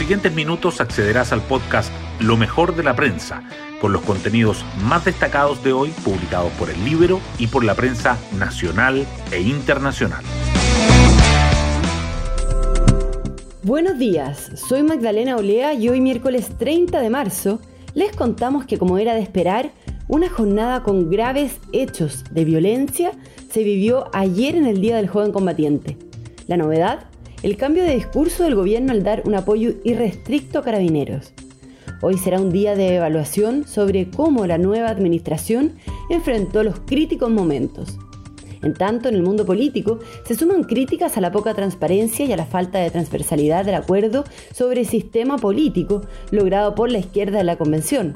siguientes minutos accederás al podcast Lo mejor de la prensa, con los contenidos más destacados de hoy publicados por el libro y por la prensa nacional e internacional. Buenos días, soy Magdalena Olea y hoy miércoles 30 de marzo les contamos que como era de esperar, una jornada con graves hechos de violencia se vivió ayer en el Día del Joven Combatiente. La novedad, el cambio de discurso del gobierno al dar un apoyo irrestricto a carabineros. Hoy será un día de evaluación sobre cómo la nueva administración enfrentó los críticos momentos. En tanto, en el mundo político se suman críticas a la poca transparencia y a la falta de transversalidad del acuerdo sobre el sistema político logrado por la izquierda de la convención,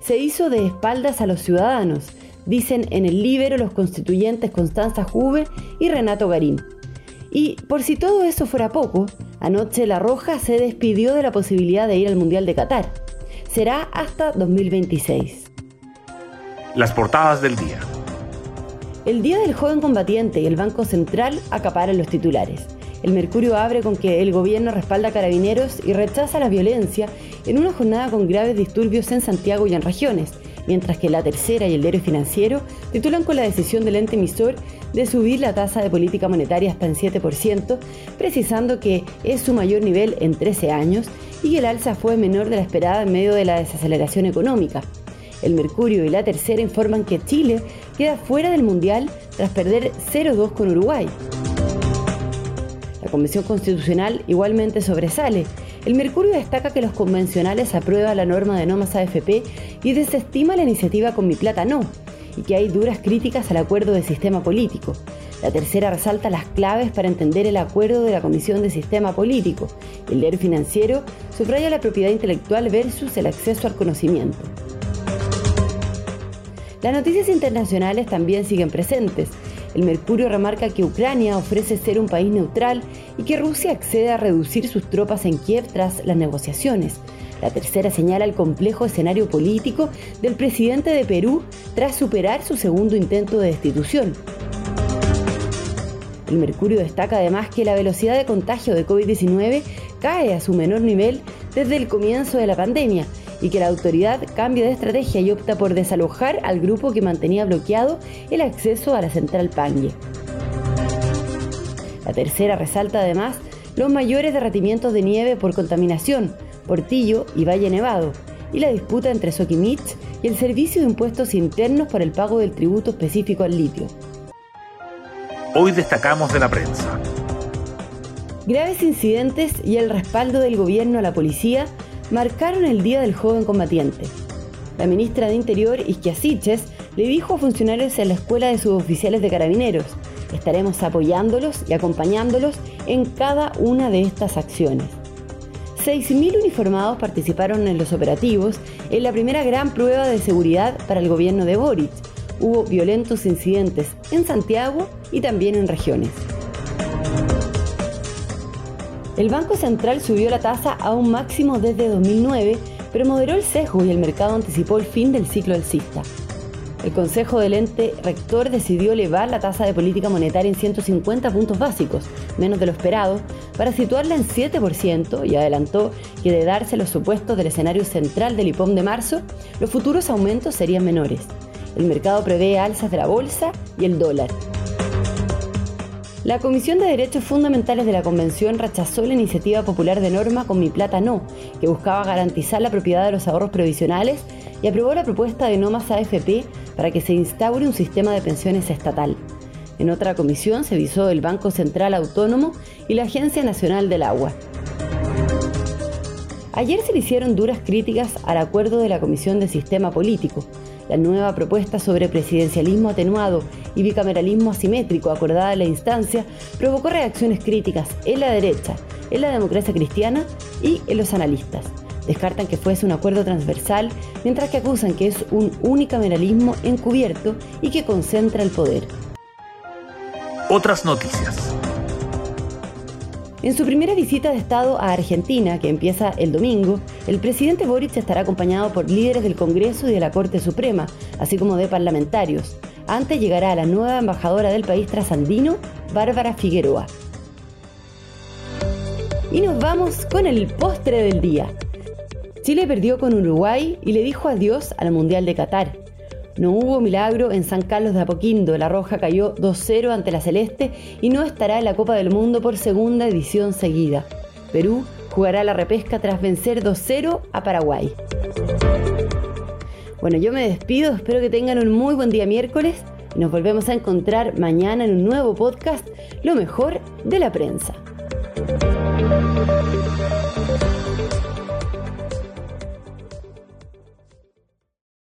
se hizo de espaldas a los ciudadanos, dicen en el libro los constituyentes Constanza Juve y Renato Garín. Y por si todo eso fuera poco, anoche La Roja se despidió de la posibilidad de ir al Mundial de Qatar. Será hasta 2026. Las portadas del día. El Día del Joven Combatiente y el Banco Central acaparan los titulares. El Mercurio abre con que el gobierno respalda a carabineros y rechaza la violencia en una jornada con graves disturbios en Santiago y en regiones, mientras que la tercera y el diario financiero titulan con la decisión del ente emisor de subir la tasa de política monetaria hasta en 7%, precisando que es su mayor nivel en 13 años y que el alza fue menor de la esperada en medio de la desaceleración económica. El Mercurio y la tercera informan que Chile queda fuera del Mundial tras perder 0-2 con Uruguay. La Convención Constitucional igualmente sobresale. El Mercurio destaca que los convencionales aprueban la norma de no más AFP y desestima la iniciativa con mi plata no, y que hay duras críticas al acuerdo de sistema político. La tercera resalta las claves para entender el acuerdo de la Comisión de Sistema Político. El diario financiero subraya la propiedad intelectual versus el acceso al conocimiento. Las noticias internacionales también siguen presentes. El Mercurio remarca que Ucrania ofrece ser un país neutral y que Rusia accede a reducir sus tropas en Kiev tras las negociaciones. La tercera señala el complejo escenario político del presidente de Perú tras superar su segundo intento de destitución. El Mercurio destaca además que la velocidad de contagio de COVID-19 cae a su menor nivel desde el comienzo de la pandemia y que la autoridad cambia de estrategia y opta por desalojar al grupo que mantenía bloqueado el acceso a la central Pangue. La tercera resalta además los mayores derretimientos de nieve por contaminación, Portillo y Valle Nevado, y la disputa entre Soquimich y el Servicio de Impuestos Internos por el pago del tributo específico al litio. Hoy destacamos de la prensa. Graves incidentes y el respaldo del gobierno a la policía marcaron el Día del Joven Combatiente. La ministra de Interior, Isquiasiches, le dijo a funcionarios en la Escuela de Suboficiales de Carabineros, estaremos apoyándolos y acompañándolos en cada una de estas acciones. 6.000 uniformados participaron en los operativos en la primera gran prueba de seguridad para el gobierno de Boric. Hubo violentos incidentes en Santiago y también en regiones. El Banco Central subió la tasa a un máximo desde 2009, pero moderó el sesgo y el mercado anticipó el fin del ciclo alcista. El Consejo del ente rector decidió elevar la tasa de política monetaria en 150 puntos básicos, menos de lo esperado, para situarla en 7% y adelantó que de darse los supuestos del escenario central del IPOM de marzo, los futuros aumentos serían menores. El mercado prevé alzas de la bolsa y el dólar. La Comisión de Derechos Fundamentales de la Convención rechazó la iniciativa popular de norma con Mi Plata No, que buscaba garantizar la propiedad de los ahorros previsionales y aprobó la propuesta de no más AFP para que se instaure un sistema de pensiones estatal. En otra comisión se visó el Banco Central Autónomo y la Agencia Nacional del Agua. Ayer se le hicieron duras críticas al acuerdo de la Comisión de Sistema Político, la nueva propuesta sobre presidencialismo atenuado y bicameralismo asimétrico acordada en la instancia provocó reacciones críticas en la derecha, en la democracia cristiana y en los analistas. Descartan que fuese un acuerdo transversal, mientras que acusan que es un unicameralismo encubierto y que concentra el poder. Otras noticias. En su primera visita de Estado a Argentina, que empieza el domingo, el presidente Boric estará acompañado por líderes del Congreso y de la Corte Suprema, así como de parlamentarios. Antes llegará la nueva embajadora del país trasandino, Bárbara Figueroa. Y nos vamos con el postre del día. Chile perdió con Uruguay y le dijo adiós al Mundial de Qatar. No hubo milagro en San Carlos de Apoquindo. La Roja cayó 2-0 ante la Celeste y no estará en la Copa del Mundo por segunda edición seguida. Perú jugará la repesca tras vencer 2-0 a Paraguay. Bueno, yo me despido, espero que tengan un muy buen día miércoles y nos volvemos a encontrar mañana en un nuevo podcast, Lo mejor de la prensa.